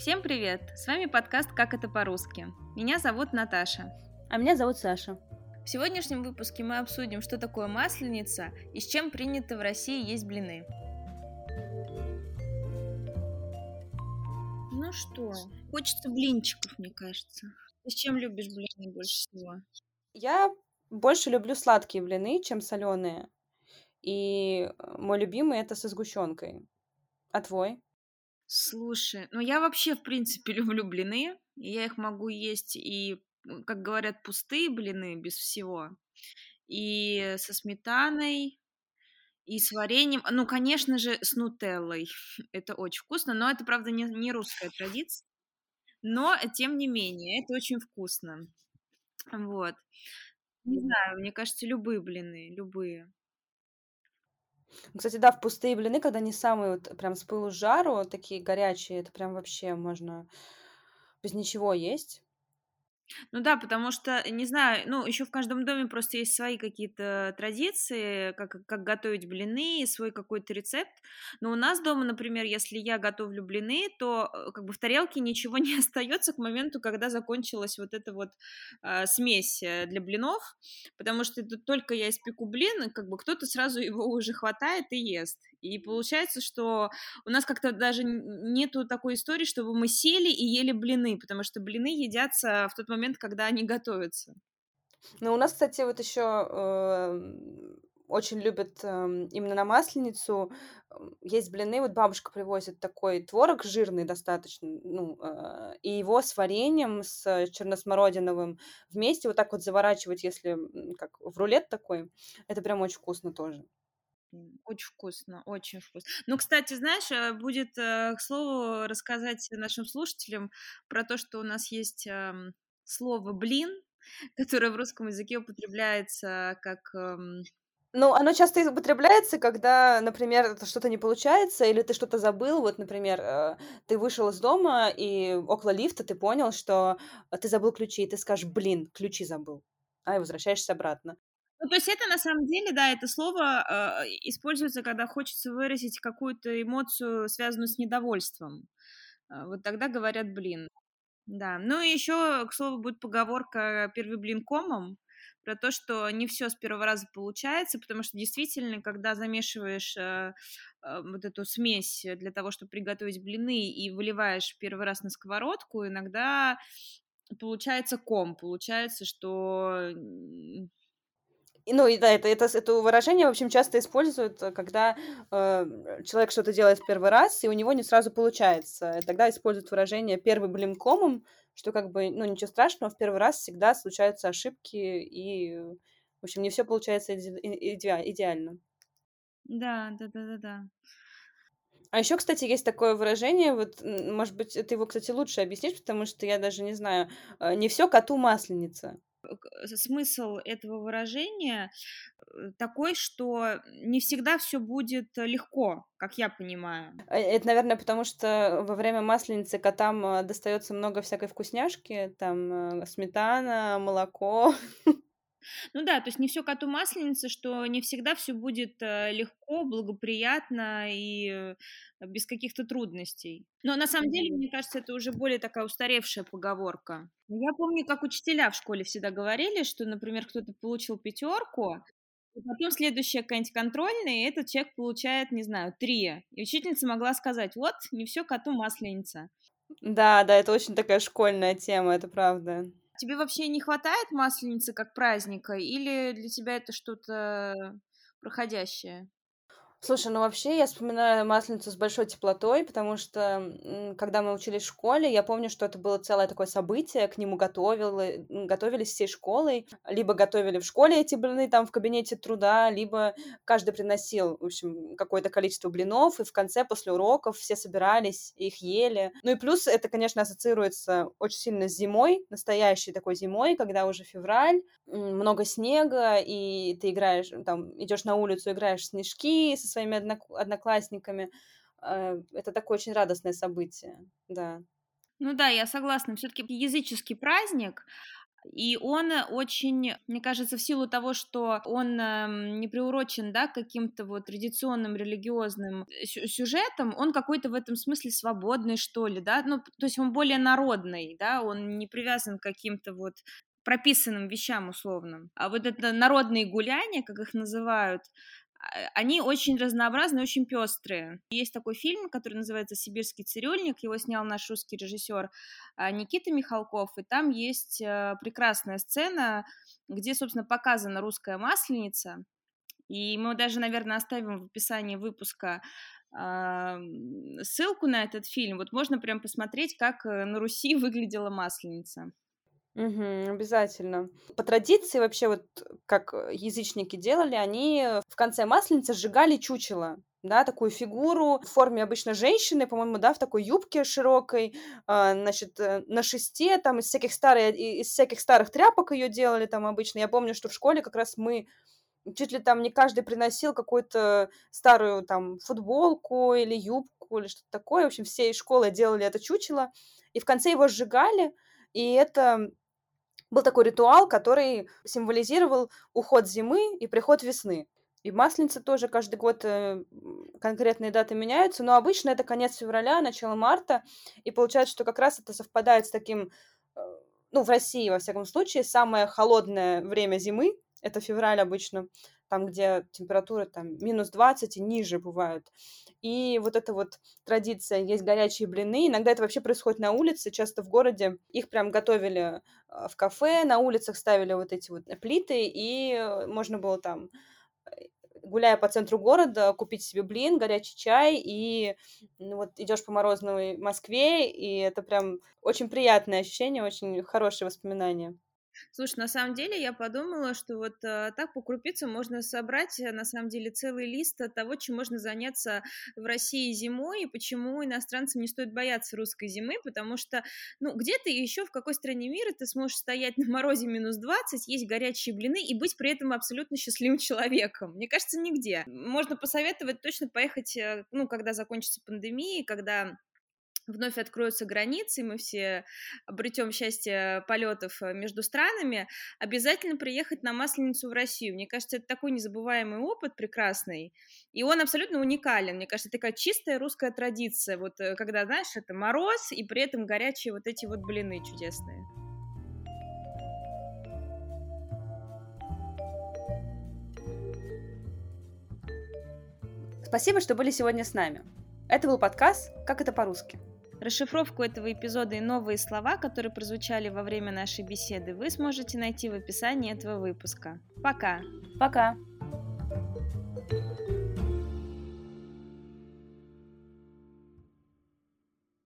Всем привет! С вами подкаст «Как это по-русски». Меня зовут Наташа. А меня зовут Саша. В сегодняшнем выпуске мы обсудим, что такое масленица и с чем принято в России есть блины. Ну что, хочется блинчиков, мне кажется. Ты с чем любишь блины больше всего? Я больше люблю сладкие блины, чем соленые. И э, мой любимый это со сгущенкой. А твой? Слушай, ну я вообще, в принципе, люблю блины. Я их могу есть и, как говорят, пустые блины без всего. И со сметаной, и с вареньем. Ну, конечно же, с нутеллой. Это очень вкусно, но это, правда, не, не русская традиция. Но, тем не менее, это очень вкусно. Вот. Не знаю, мне кажется, любые блины, любые. Кстати, да, в пустые блины, когда не самые вот прям с пылу с жару, такие горячие, это прям вообще можно без ничего есть. Ну да, потому что, не знаю, ну, еще в каждом доме просто есть свои какие-то традиции, как, как готовить блины, свой какой-то рецепт. Но у нас дома, например, если я готовлю блины, то э, как бы в тарелке ничего не остается к моменту, когда закончилась вот эта вот э, смесь для блинов, потому что это только я испеку блин, как бы кто-то сразу его уже хватает и ест. И получается, что у нас как-то даже нету такой истории, чтобы мы сели и ели блины, потому что блины едятся в тот момент, когда они готовятся. Ну, у нас, кстати, вот еще э, очень любят э, именно на масленицу есть блины. Вот бабушка привозит такой творог жирный достаточно, ну, э, и его с вареньем, с черносмородиновым вместе вот так вот заворачивать, если как в рулет такой, это прям очень вкусно тоже. Очень вкусно, очень вкусно. Ну, кстати, знаешь, э, будет, э, к слову, рассказать нашим слушателям про то, что у нас есть эм, слово «блин», которое в русском языке употребляется как... Эм, ну, оно часто употребляется, когда, например, что-то не получается, или ты что-то забыл. Вот, например, э, ты вышел из дома, и около лифта ты понял, что ты забыл ключи, и ты скажешь, блин, ключи забыл, а и возвращаешься обратно. Ну, то есть это на самом деле, да, это слово э, используется, когда хочется выразить какую-то эмоцию, связанную с недовольством. Э, вот тогда говорят блин. Да. Ну и еще, к слову, будет поговорка «первый блин комом», про то, что не все с первого раза получается, потому что действительно, когда замешиваешь э, э, вот эту смесь для того, чтобы приготовить блины и выливаешь первый раз на сковородку, иногда получается ком, получается, что ну и да, это, это, это выражение, в общем, часто используют, э, когда э, человек что-то делает в первый раз, и у него не сразу получается. И тогда используют выражение «первый блин комом», что как бы, ну, ничего страшного, в первый раз всегда случаются ошибки, и, в общем, не все получается иде- иде- идеально. Да, да, да, да, да. А еще, кстати, есть такое выражение, вот, может быть, ты его, кстати, лучше объяснишь, потому что я даже не знаю, э, не все коту масленица смысл этого выражения э, такой, что не всегда все будет легко, как я понимаю. А, это, наверное, потому что во время масленицы котам э, достается много всякой вкусняшки, там э, сметана, молоко. Ну да, то есть не все коту масленица, что не всегда все будет э, легко, благоприятно и э, без каких-то трудностей. Но на самом деле, мне кажется, это уже более такая устаревшая поговорка. Я помню, как учителя в школе всегда говорили, что, например, кто-то получил пятерку, и потом следующая какая-нибудь контрольная, и этот человек получает, не знаю, три. И учительница могла сказать, вот, не все коту масленица. Да, да, это очень такая школьная тема, это правда. Тебе вообще не хватает масленицы как праздника, или для тебя это что-то проходящее? Слушай, ну вообще я вспоминаю Масленицу с большой теплотой, потому что, когда мы учились в школе, я помню, что это было целое такое событие, к нему готовили, готовились всей школой, либо готовили в школе эти блины там в кабинете труда, либо каждый приносил, в общем, какое-то количество блинов, и в конце, после уроков, все собирались, их ели. Ну и плюс это, конечно, ассоциируется очень сильно с зимой, настоящей такой зимой, когда уже февраль, много снега, и ты играешь, там, идешь на улицу, играешь в снежки, своими одноклассниками. Э, это такое очень радостное событие, да. Ну да, я согласна. Все-таки языческий праздник, И он очень, мне кажется, в силу того, что он эм, не приурочен, да, каким-то вот традиционным религиозным сюжетам, он какой-то в этом смысле свободный, что ли, да, ну, то есть он более народный, да, он не привязан к каким-то вот прописанным вещам условным. А вот это народные гуляния, как их называют, они очень разнообразные, очень пестрые. Есть такой фильм, который называется «Сибирский цирюльник», его снял наш русский режиссер а, Никита Михалков, и там есть э, прекрасная сцена, где, собственно, показана русская масленица, и мы даже, наверное, оставим в описании выпуска ссылку на этот фильм. Вот можно прям посмотреть, как э, на Руси выглядела масленица. Угу, обязательно. По традиции вообще вот как э, язычники делали, они в конце Масленицы сжигали чучело, да, такую фигуру в форме обычно женщины, по-моему, да, в такой юбке широкой, а, значит, э, на шесте, там из всяких старых, из всяких старых тряпок ее делали там обычно. Я помню, что в школе как раз мы чуть ли там не каждый приносил какую-то старую там футболку или юбку или что-то такое. В общем, все из школы делали это чучело, и в конце его сжигали, и это был такой ритуал, который символизировал уход зимы и приход весны. И масленица тоже каждый год э, конкретные даты меняются, но обычно это конец февраля, начало марта, и получается, что как раз это совпадает с таким, э, ну, в России, во всяком случае, самое холодное время зимы, это февраль обычно, там, где температура там минус 20 и ниже бывают. И вот эта вот традиция, есть горячие блины, иногда это вообще происходит на улице, часто в городе их прям готовили а, в кафе, на улицах ставили вот эти вот плиты, и можно было там э, гуляя по центру города, купить себе блин, горячий чай, и ну, вот идешь по морозной Москве, и это прям очень приятное ощущение, очень хорошие воспоминания. Слушай, на самом деле я подумала, что вот э, так по крупицам можно собрать, э, на самом деле, целый лист того, чем можно заняться в России зимой, и почему иностранцам не стоит бояться русской зимы, потому что, ну, где-то еще в какой стране мира ты сможешь стоять на морозе минус 20, есть горячие блины и быть при этом абсолютно счастливым человеком. Мне кажется, нигде. Можно посоветовать точно поехать, э, ну, когда закончится пандемия, когда вновь откроются границы, мы все обретем счастье полетов э, между странами, обязательно приехать на Масленицу в Россию. Мне кажется, это такой незабываемый опыт прекрасный, и он абсолютно уникален. Мне кажется, такая чистая русская традиция, вот э, когда, знаешь, это мороз, и при этом горячие вот эти вот блины чудесные. Спасибо, что были сегодня с нами. Это был подкаст «Как это по-русски». Расшифровку этого эпизода и новые слова, которые прозвучали во время нашей беседы, вы сможете найти в описании этого выпуска. Пока! Пока!